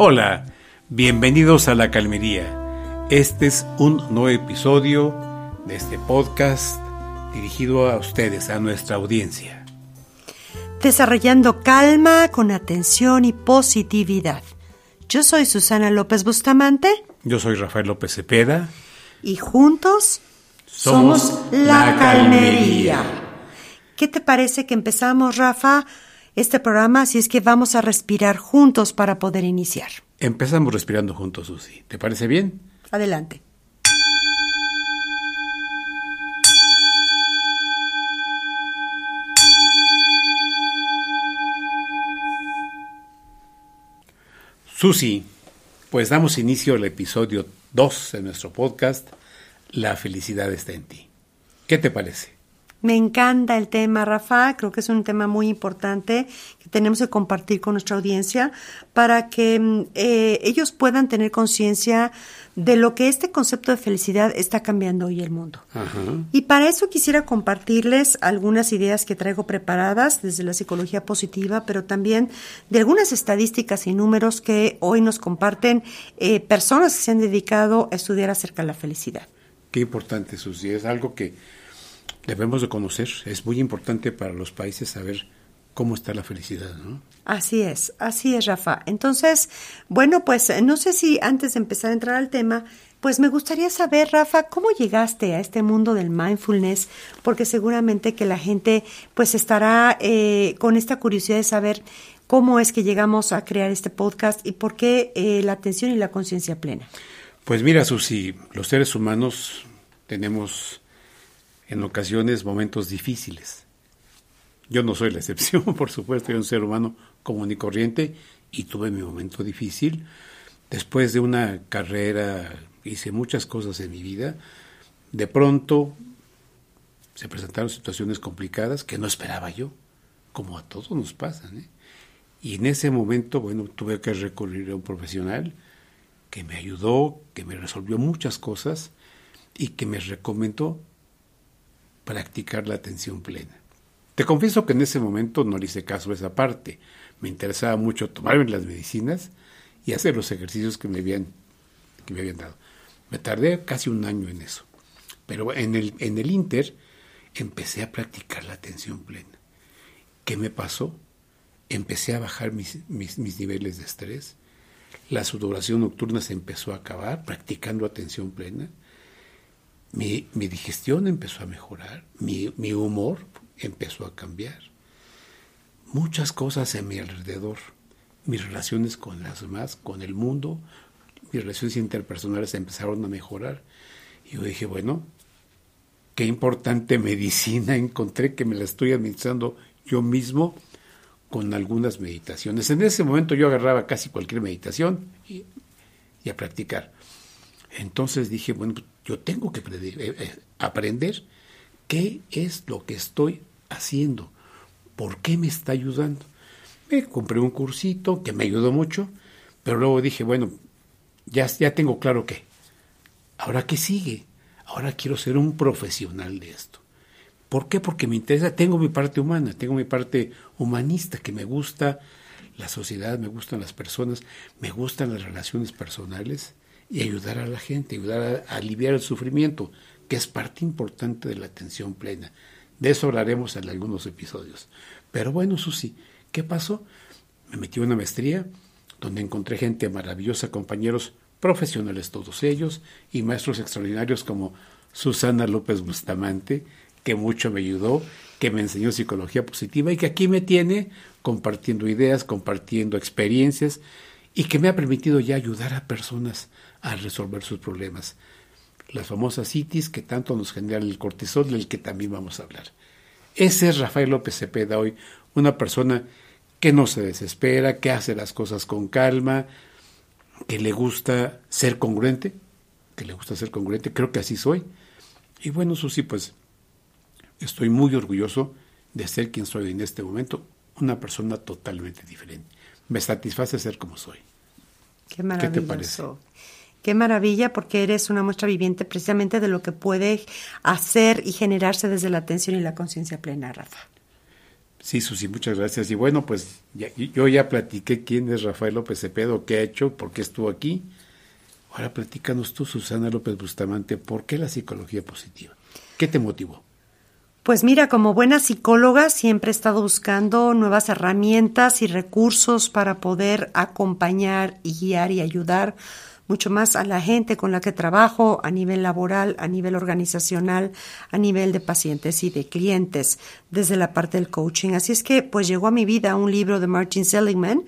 Hola, bienvenidos a La Calmería. Este es un nuevo episodio de este podcast dirigido a ustedes, a nuestra audiencia. Desarrollando calma con atención y positividad. Yo soy Susana López Bustamante. Yo soy Rafael López Cepeda. Y juntos somos, La Calmería. ¿Qué te parece que empezamos, Rafa? Este programa, así es que vamos a respirar juntos para poder iniciar. Empezamos respirando juntos, Susi. ¿Te parece bien? Adelante. Susi, pues damos inicio al episodio 2 de nuestro podcast, La felicidad está en ti. ¿Qué te parece? Me encanta el tema, Rafa. Creo que es un tema muy importante que tenemos que compartir con nuestra audiencia para que mm, eh, ellos puedan tener conciencia de lo que este concepto de felicidad está cambiando hoy el mundo. Y para eso quisiera compartirles algunas ideas que traigo preparadas desde la psicología positiva, pero también de algunas estadísticas y números que hoy nos comparten eh, personas que se han dedicado a estudiar acerca de la felicidad. Qué importante, Susi. Es algo que debemos de conocer. Es muy importante para los países saber cómo está la felicidad, ¿no? Así es, así es, Rafa. Entonces, bueno, pues no sé si antes de empezar a entrar al tema, pues me gustaría saber, Rafa, cómo llegaste a este mundo del mindfulness, porque seguramente que la gente pues estará eh, con esta curiosidad de saber cómo es que llegamos a crear este podcast y por qué eh, la atención y la conciencia plena. Pues mira, Susi, los seres humanos tenemos en ocasiones momentos difíciles. Yo no soy la excepción, por supuesto, soy un ser humano común y corriente y tuve mi momento difícil. Después de una carrera hice muchas cosas en mi vida. De pronto se presentaron situaciones complicadas que no esperaba yo, como a todos nos pasan. ¿eh? Y en ese momento, bueno, tuve que recurrir a un profesional que me ayudó, que me resolvió muchas cosas y que me recomendó practicar la atención plena. Te confieso que en ese momento no le hice caso a esa parte. Me interesaba mucho tomarme las medicinas y hacer los ejercicios que me habían, que me habían dado. Me tardé casi un año en eso. Pero en el, en el Inter empecé a practicar la atención plena. ¿Qué me pasó? Empecé a bajar mis, mis, mis niveles de estrés. La sudoración nocturna se empezó a acabar practicando atención plena mi, digestión empezó a mejorar, mi, humor empezó a cambiar. Muchas cosas a mi alrededor, mis relaciones con las demás, con el mundo, mis relaciones interpersonales empezaron a mejorar. Y yo dije, bueno, qué importante medicina encontré que me la estoy administrando yo mismo con algunas meditaciones. En ese momento yo agarraba casi cualquier meditación y a practicar. Entonces dije, bueno, yo tengo que eh, eh, aprender qué es lo que estoy haciendo, por qué me está ayudando. Me compré un cursito que me ayudó mucho, pero luego dije, bueno, ya, ya tengo claro qué. Ahora qué sigue. Ahora quiero ser un profesional de esto. ¿Por qué? Porque me interesa, tengo mi parte humana, tengo mi parte humanista, que me gusta la sociedad, me gustan las personas, me gustan las relaciones personales y ayudar a la gente, ayudar a, aliviar el sufrimiento, que es parte importante de la atención plena. De eso hablaremos en algunos episodios. Pero bueno, Susi, ¿qué pasó? Me metí en una maestría donde encontré gente maravillosa, compañeros profesionales todos ellos y maestros extraordinarios como Susana López Bustamante, que mucho me ayudó, que me enseñó psicología positiva y que aquí me tiene compartiendo ideas, compartiendo experiencias y que me ha permitido ya ayudar a personas a resolver sus problemas. Las famosas citis que tanto nos generan el cortisol, del que también vamos a hablar. Ese es Rafael López Cepeda hoy, una persona que no se desespera, que hace las cosas con calma, que le gusta ser congruente, que le gusta ser congruente, creo que así soy. Y bueno, Susi, pues estoy muy orgulloso de ser quien soy en este momento, una persona totalmente diferente. Me satisface ser como soy. Qué maravilloso. ¿Qué te parece? Qué maravilla porque eres una muestra viviente precisamente de lo que puede hacer y generarse desde la atención y la conciencia plena, Rafa. Sí, Susi, muchas gracias. Y bueno, pues yo ya platiqué quién es Rafael López Cepeda, qué ha hecho, por qué estuvo aquí. Ahora platícanos tú, Susana López Bustamante, ¿por qué la psicología positiva? ¿Qué te motivó? Pues mira, como buena psicóloga siempre he estado buscando nuevas herramientas y recursos para poder acompañar y guiar y ayudar mucho más a la gente con la que trabajo a nivel laboral, a nivel organizacional, a nivel de pacientes y de clientes desde la parte del coaching. Así es que pues llegó a mi vida un libro de Martin Seligman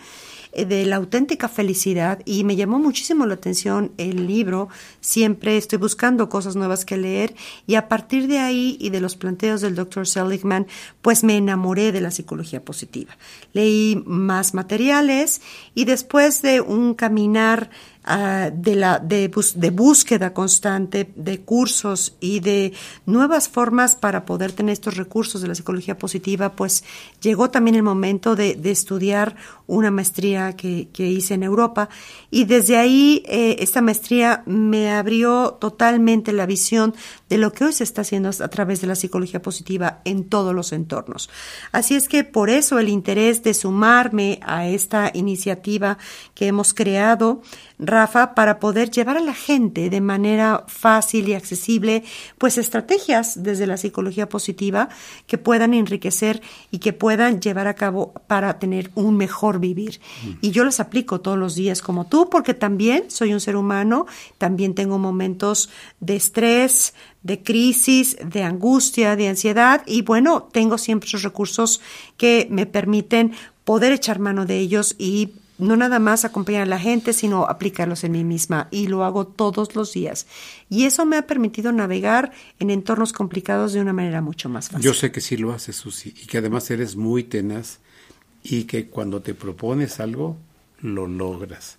eh, de la auténtica felicidad y me llamó muchísimo la atención el libro. Siempre estoy buscando cosas nuevas que leer y a partir de ahí y de los planteos del Dr. Seligman, pues me enamoré de la psicología positiva. Leí más materiales y después de un caminar Ah, de, la, de, de, búsqueda constante de cursos y de nuevas formas para poder tener estos recursos de la psicología positiva, pues llegó también el momento de, de estudiar una maestría que, que, hice en Europa y desde ahí eh, esta maestría me abrió totalmente la visión de lo que hoy se está haciendo a través de la psicología positiva en todos los entornos. Así es que por eso el interés de sumarme a esta iniciativa que hemos creado Rafa, para poder llevar a la gente de manera fácil y accesible, pues estrategias desde la psicología positiva que puedan enriquecer y que puedan llevar a cabo para tener un mejor vivir. Mm. Y yo las aplico todos los días como tú, porque también soy un ser humano, también tengo momentos de estrés, de crisis, de angustia, de ansiedad y bueno, tengo siempre esos recursos que me permiten poder echar mano de ellos y no nada más acompañar a la gente, sino aplicarlos en mí misma y lo hago todos los días. Y eso me ha permitido navegar en entornos complicados de una manera mucho más fácil. Yo sé que sí lo haces, Susi, y que además eres muy tenaz y que cuando te propones algo, lo logras.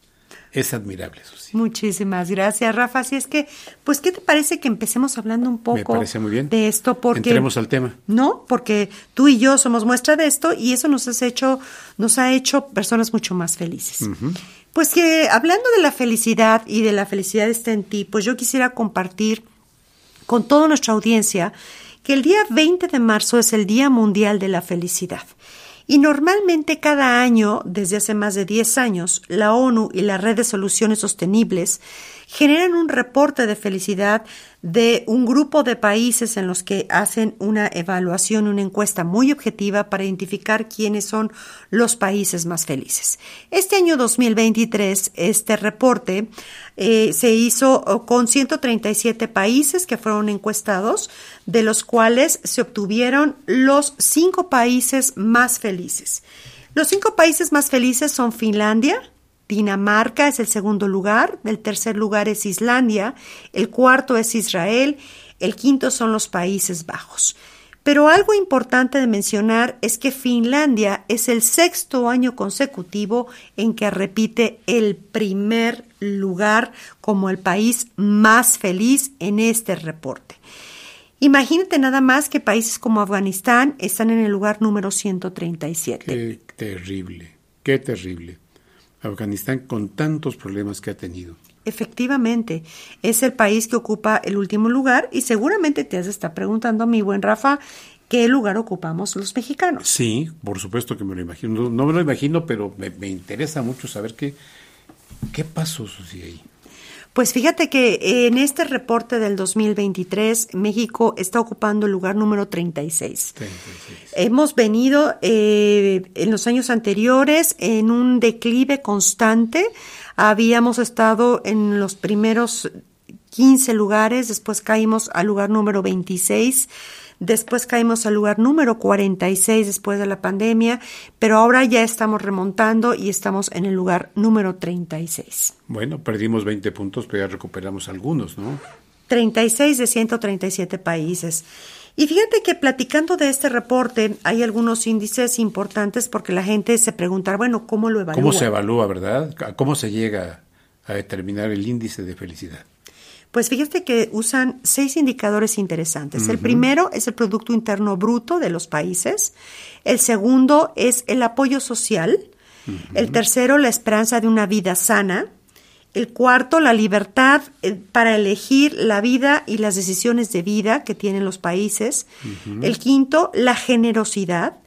Es admirable, Susi. Muchísimas gracias, Rafa. Así es que, pues, ¿qué te parece que empecemos hablando un poco de esto? Porque, Entremos al tema. No, porque tú y yo somos muestra de esto y eso nos, has hecho, nos ha hecho personas mucho más felices. Pues que hablando de la felicidad y de la felicidad está en ti, pues yo quisiera compartir con toda nuestra audiencia que el día 20 de marzo es el Día Mundial de la Felicidad. Y normalmente cada año, desde hace más de 10 años, la ONU y la Red de Soluciones Sostenibles generan un reporte de felicidad de un grupo de países en los que hacen una evaluación, una encuesta muy objetiva para identificar quiénes son los países más felices. Este año 2023, este reporte eh, se hizo oh, con 137 países que fueron encuestados, de los cuales se obtuvieron los cinco países más felices. Los cinco países más felices son Finlandia, Dinamarca es el segundo lugar, el tercer lugar es Islandia, el cuarto es Israel, el quinto son los Países Bajos. Pero algo importante de mencionar es que Finlandia es el sexto año consecutivo en que repite el primer lugar como el país más feliz en este reporte. Imagínate nada más que países como Afganistán están en el lugar número 137. Qué terrible, qué terrible. Afganistán con tantos problemas que ha tenido. Efectivamente, es el país que ocupa el último lugar y seguramente te has estar preguntando, mi buen Rafa, ¿qué lugar ocupamos los mexicanos? Sí, por supuesto que me lo imagino. No, me lo imagino, pero me, interesa mucho saber qué, qué pasó, Susi, ahí. Pues fíjate que en este reporte del 2023, México está ocupando el lugar número 36. 36. Hemos venido eh, en los años anteriores en un declive constante. Habíamos estado en los primeros 15 lugares, después caímos al lugar número 26 Después caímos al lugar número 46 después de la pandemia, pero ahora ya estamos remontando y estamos en el lugar número 36. Bueno, perdimos 20 puntos, pero ya recuperamos algunos, ¿no? 36 de 137 países. Y fíjate que platicando de este reporte hay algunos índices importantes porque la gente se pregunta, bueno, ¿cómo lo evalúa? ¿Cómo se evalúa, verdad? ¿Cómo se llega a determinar el índice de felicidad? Pues fíjate que usan seis indicadores interesantes. El primero es el Producto Interno Bruto de los países. El segundo es el apoyo social. El tercero, la esperanza de una vida sana. El cuarto, la libertad eh, para elegir la vida y las decisiones de vida que tienen los países. El quinto, la generosidad.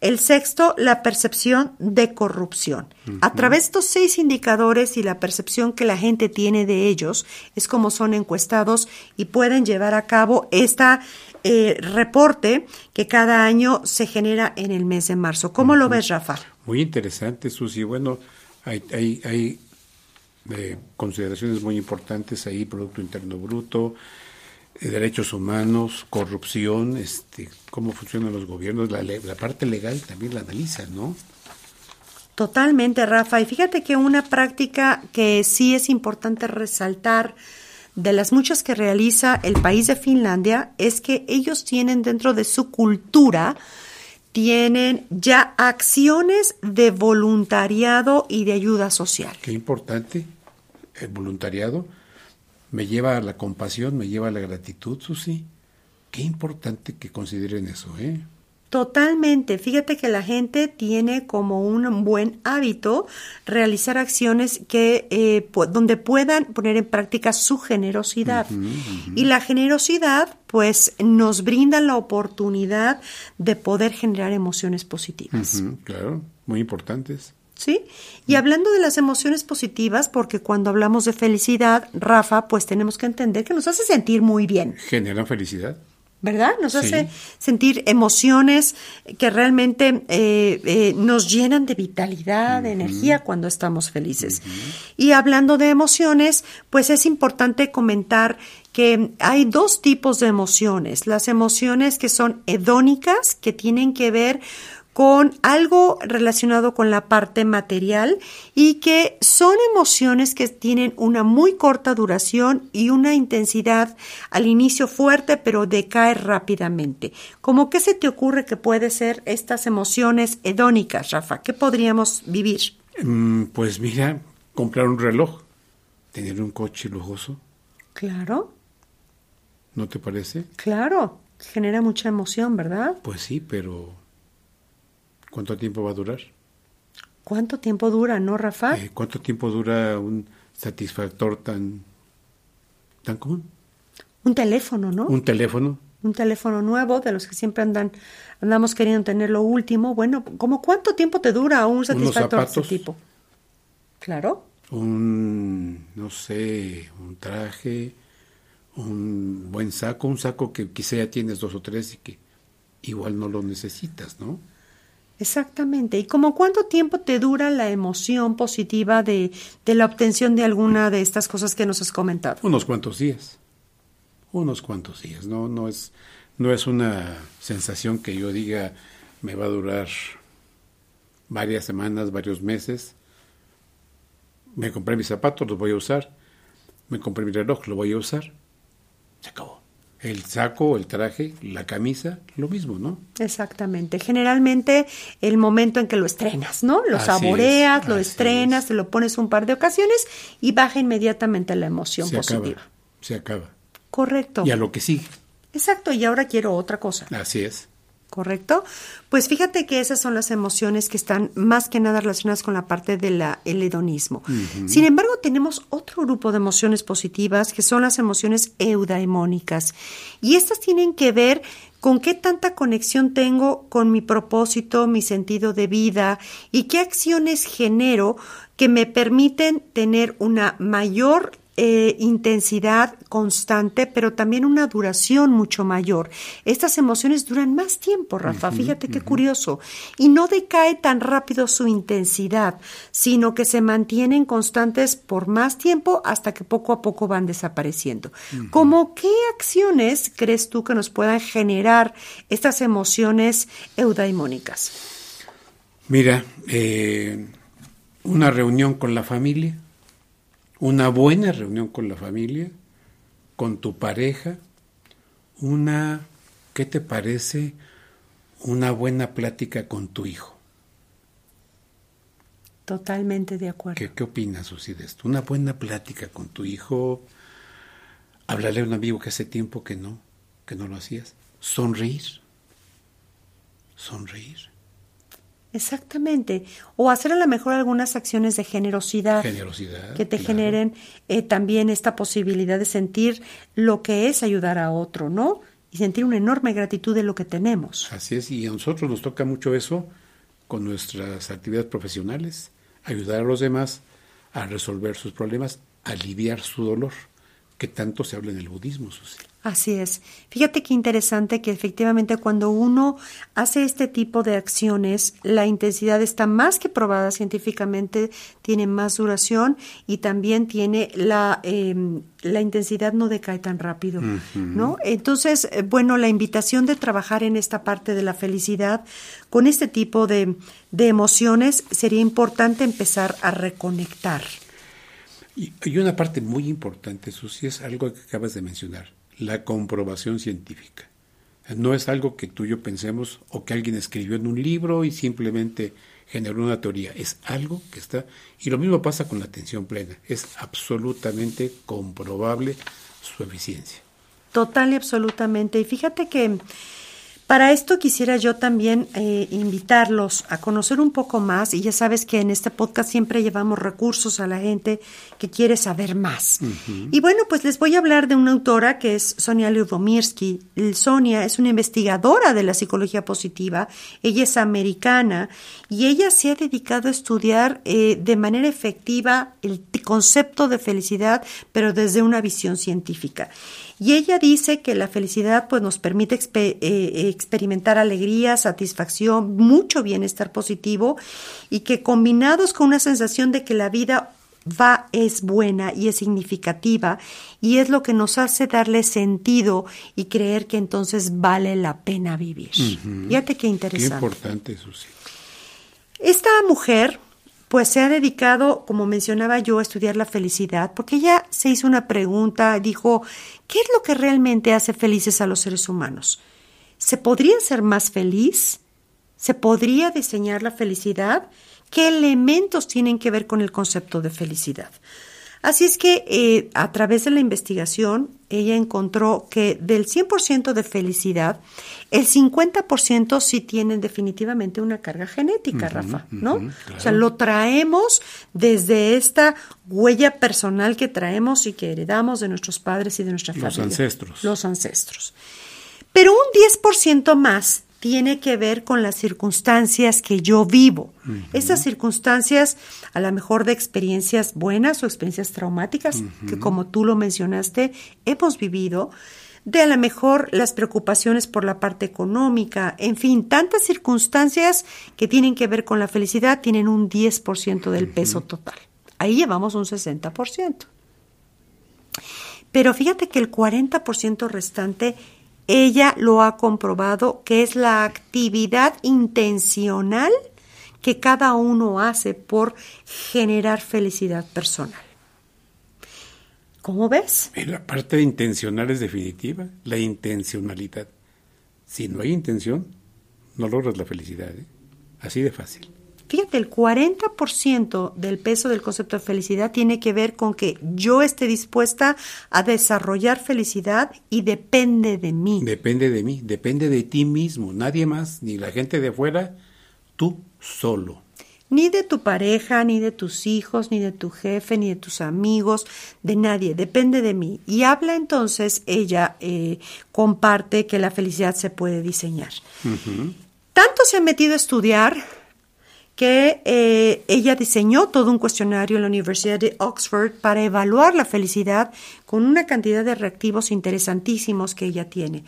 El sexto, la percepción de corrupción. A través de estos seis indicadores y la percepción que la gente tiene de ellos, es como son encuestados y pueden llevar a cabo esta eh, reporte que cada año se genera en el mes de marzo. ¿Cómo lo ves, Rafa? Muy interesante, Susi. Bueno, hay, hay, hay eh, consideraciones muy importantes ahí, Producto Interno Bruto, derechos humanos, corrupción, este, cómo funcionan los gobiernos, la, la parte legal también la analiza, ¿no? Totalmente, Rafa. Y fíjate que una práctica que sí es importante resaltar de las muchas que realiza el país de Finlandia es que ellos tienen dentro de su cultura, tienen ya acciones de voluntariado y de ayuda social. Qué importante, el voluntariado me lleva a la compasión, me lleva a la gratitud, Susi. Qué importante que consideren eso, ¿eh? Totalmente. Fíjate que la gente tiene como un buen hábito realizar acciones que eh, donde puedan poner en práctica su generosidad. Y la generosidad, pues, nos brinda la oportunidad de poder generar emociones positivas. claro, muy importantes. ¿Sí? Y hablando de las emociones positivas, porque cuando hablamos de felicidad, Rafa, pues tenemos que entender que nos hace sentir muy bien. Genera felicidad. ¿verdad? Nos hace sentir emociones que realmente eh, eh, nos llenan de vitalidad, de energía cuando estamos felices. Y hablando de emociones, pues es importante comentar que hay dos tipos de emociones. Las emociones que son hedónicas, que tienen que ver con algo relacionado con la parte material y que son emociones que tienen una muy corta duración y una intensidad al inicio fuerte pero decae rápidamente. ¿Cómo qué se te ocurre que puede ser estas emociones hedónicas, Rafa? ¿Qué podríamos vivir? Mm, pues mira, comprar un reloj, tener un coche lujoso. Claro. ¿No te parece? Claro, genera mucha emoción, ¿verdad? Pues sí, pero ¿Cuánto tiempo va a durar? ¿Cuánto tiempo dura, no, Rafa? Eh, ¿Cuánto tiempo dura un satisfactor tan, tan común? Un teléfono, ¿no? Un teléfono. Un teléfono nuevo, de los que siempre andan, andamos queriendo tener lo último. Bueno, ¿cómo cuánto tiempo te dura un satisfactor de ese tipo? Claro. Un, no sé, un traje, un buen saco, un saco que quizá ya tienes dos o tres y que igual no lo necesitas, ¿no? Exactamente. ¿Y como cuánto tiempo te dura la emoción positiva de, de, la obtención de alguna de estas cosas que nos has comentado? Unos cuantos días. Unos cuantos días. No, no es, no es una sensación que yo diga me va a durar varias semanas, varios meses. Me compré mis zapatos, los voy a usar. Me compré mi reloj, lo voy a usar. Se acabó el saco, el traje, la camisa, lo mismo, ¿no? Exactamente. Generalmente el momento en que lo estrenas, ¿no? Lo saboreas, lo estrenas, te lo pones un par de ocasiones y baja inmediatamente la emoción se positiva. Acaba, se acaba. Correcto. Y a lo que sigue. Exacto, y ahora quiero otra cosa. Así es. ¿Correcto? Pues fíjate que esas son las emociones que están más que nada relacionadas con la parte del hedonismo. Sin embargo, tenemos otro grupo de emociones positivas que son las emociones eudaimónicas. Y estas tienen que ver con qué tanta conexión tengo con mi propósito, mi sentido de vida y qué acciones genero que me permiten tener una mayor eh, intensidad constante, pero también una duración mucho mayor. Estas emociones duran más tiempo, Rafa, fíjate qué curioso. Y no decae tan rápido su intensidad, sino que se mantienen constantes por más tiempo hasta que poco a poco van desapareciendo. ¿Cómo qué acciones crees tú que nos puedan generar estas emociones eudaimónicas? Mira, eh, una reunión con la familia una buena reunión con la familia, con tu pareja, una, ¿qué te parece? Una buena plática con tu hijo. Totalmente de acuerdo. ¿Qué, qué opinas, Susi, de esto? Una buena plática con tu hijo, hablarle a un amigo que hace tiempo que no, que no lo hacías, sonreír, sonreír. Exactamente. O hacer a lo mejor algunas acciones de generosidad, que te generen eh, también esta posibilidad de sentir lo que es ayudar a otro, ¿no? y sentir una enorme gratitud de lo que tenemos. Así es, y a nosotros nos toca mucho eso con nuestras actividades profesionales, ayudar a los demás a resolver sus problemas, aliviar su dolor, que tanto se habla en el budismo, Susi. Así es. Fíjate qué interesante que efectivamente cuando uno hace este tipo de acciones, la intensidad está más que probada científicamente, tiene más duración y también tiene la, em, la intensidad no decae tan rápido, ¿no? Entonces, eh, bueno, la invitación de trabajar en esta parte de la felicidad con este tipo de, de emociones sería importante empezar a reconectar. Y, y una parte muy importante, Susi, es algo que acabas de mencionar la comprobación científica. No es algo que tú y yo pensemos o que alguien escribió en un libro y simplemente generó una teoría. Es algo que está... Y lo mismo pasa con la atención plena. Es absolutamente comprobable su eficiencia. Total y absolutamente. Y fíjate que para esto quisiera yo también eh, invitarlos a conocer un poco más, y ya sabes que en este podcast siempre llevamos recursos a la gente que quiere saber más. Y bueno, pues les voy a hablar de una autora que es Sonia Lyubomirsky. Sonia es una investigadora de la psicología positiva, ella es americana y ella se ha dedicado a estudiar eh, de manera efectiva el concepto de felicidad, pero desde una visión científica. Y ella dice que la felicidad pues, nos permite eh, experimentar alegría, satisfacción, mucho bienestar positivo y que combinados con una sensación de que la vida va es buena y es significativa y es lo que nos hace darle sentido y creer que entonces vale la pena vivir. Fíjate qué interesante. Qué importante, Susi. Esta mujer pues se ha dedicado, como mencionaba yo, a estudiar la felicidad, porque ella se hizo una pregunta, dijo, ¿qué es lo que realmente hace felices a los seres humanos? ¿Se podría ser más feliz? ¿Se podría diseñar la felicidad? ¿Qué elementos tienen que ver con el concepto de felicidad? Así es que eh, a través de la investigación, ella encontró que del 100% de felicidad, el 50% sí tienen definitivamente una carga genética, Rafa, ¿no? O sea, lo traemos desde esta huella personal que traemos y que heredamos de nuestros padres y de nuestra familia. Los ancestros. Los ancestros. Pero un 10% más tiene que ver con las circunstancias que yo vivo. Esas circunstancias, a lo mejor de experiencias buenas o experiencias traumáticas, que como tú lo mencionaste, hemos vivido, de a lo mejor las preocupaciones por la parte económica, en fin, tantas circunstancias que tienen que ver con la felicidad tienen un 10% del peso total. Ahí llevamos un 60%. Pero fíjate que el 40% restante ella lo ha comprobado que es la actividad intencional que cada uno hace por generar felicidad personal. ¿Cómo ves? La parte intencional es definitiva, la intencionalidad. Si no hay intención, no logras la felicidad. ¿eh? Así de fácil. Fíjate, el 40% del peso del concepto de felicidad tiene que ver con que yo esté dispuesta a desarrollar felicidad y depende de mí. Depende de mí, depende de ti mismo, nadie más, ni la gente de afuera, tú solo. Ni de tu pareja, ni de tus hijos, ni de tu jefe, ni de tus amigos, de nadie, depende de mí. Y habla entonces, ella eh, comparte que la felicidad se puede diseñar. Tanto se ha metido a estudiar que eh, ella diseñó todo un cuestionario en la Universidad de Oxford para evaluar la felicidad con una cantidad de reactivos interesantísimos que ella tiene.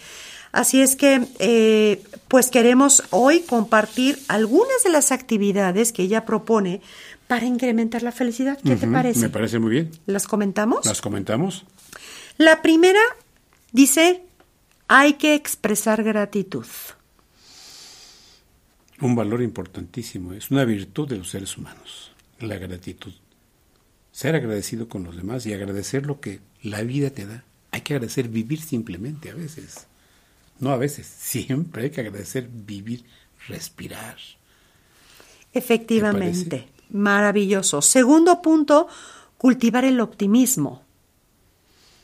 Así es que, eh, pues queremos hoy compartir algunas de las actividades que ella propone para incrementar la felicidad. ¿Qué te parece? Me parece muy bien. ¿Las comentamos? Las comentamos. La primera dice, hay que expresar gratitud un valor importantísimo, es una virtud de los seres humanos, la gratitud. Ser agradecido con los demás y agradecer lo que la vida te da. Hay que agradecer vivir simplemente a veces. No a veces, siempre hay que agradecer vivir, respirar. Efectivamente, maravilloso. Segundo punto, cultivar el optimismo.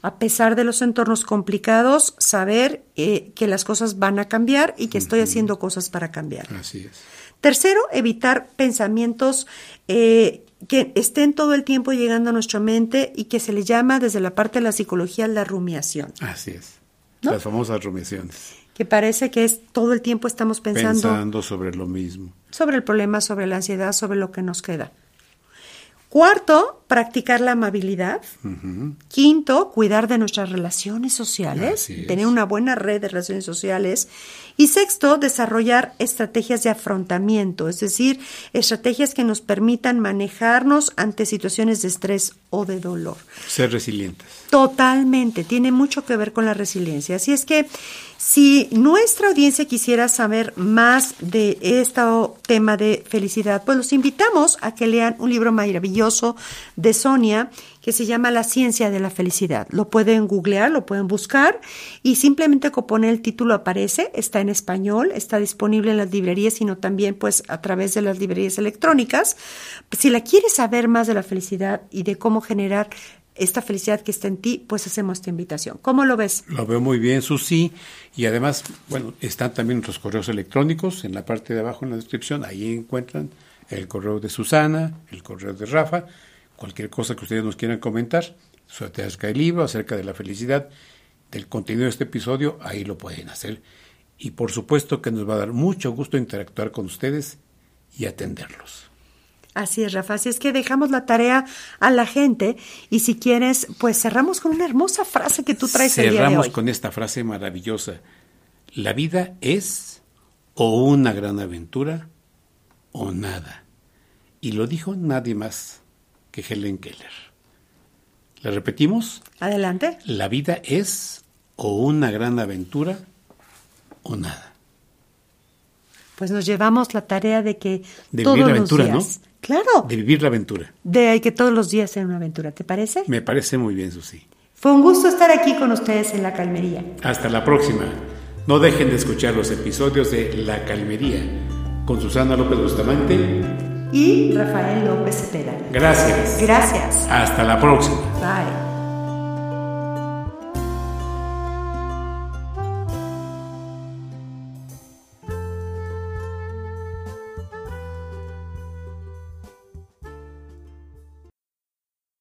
A pesar de los entornos complicados, saber eh, que las cosas van a cambiar y que estoy haciendo cosas para cambiar. Así es. Tercero, evitar pensamientos eh, que estén todo el tiempo llegando a nuestra mente y que se le llama desde la parte de la psicología la rumiación. Así es. ¿no? Las famosas rumiaciones. Que parece que es todo el tiempo estamos pensando, Pensando sobre lo mismo. sobre el problema, sobre la ansiedad, sobre lo que nos queda. Cuarto, practicar la amabilidad. Quinto, cuidar de nuestras relaciones sociales, tener una buena red de relaciones sociales. Y sexto, desarrollar estrategias de afrontamiento, es decir, estrategias que nos permitan manejarnos ante situaciones de estrés o de dolor. Ser resilientes. Totalmente, tiene mucho que ver con la resiliencia. Así es que si nuestra audiencia quisiera saber más de este tema de felicidad, pues los invitamos a que lean un libro maravilloso de Sonia que se llama La ciencia de la felicidad. Lo pueden googlear, lo pueden buscar y simplemente con poner el título aparece, está en español, está disponible en las librerías, sino también pues a través de las librerías electrónicas. Si la quieres saber más de la felicidad y de cómo generar esta felicidad que está en ti, pues hacemos esta invitación. ¿Cómo lo ves? Lo veo muy bien, Susi. Y además, bueno, están también nuestros correos electrónicos en la parte de abajo en la descripción. Ahí encuentran el correo de Susana, el correo de Rafa, cualquier cosa que ustedes nos quieran comentar acerca del libro, acerca de la felicidad, del contenido de este episodio, ahí lo pueden hacer. Y por supuesto que nos va a dar mucho gusto interactuar con ustedes y atenderlos. Así es, Rafa. Así es que dejamos la tarea a la gente y si quieres, pues cerramos con una hermosa frase que tú traes el día de Cerramos hoy. con esta frase maravillosa. La vida es o una gran aventura o nada. Y lo dijo nadie más que Helen Keller. ¿La repetimos? Adelante. La vida es o una gran aventura o nada. Pues nos llevamos la tarea de que De todos vivir la los aventura, días, claro, De vivir la aventura. de que todos los días sea una aventura, ¿te parece? Me parece muy bien, Susi. Fue un gusto estar aquí con ustedes en la Calmería. Hasta la próxima. No dejen de escuchar los episodios de La Calmería con Susana López Bustamante. Y Rafael López Cepeda. Gracias. Gracias. Hasta la próxima. Bye.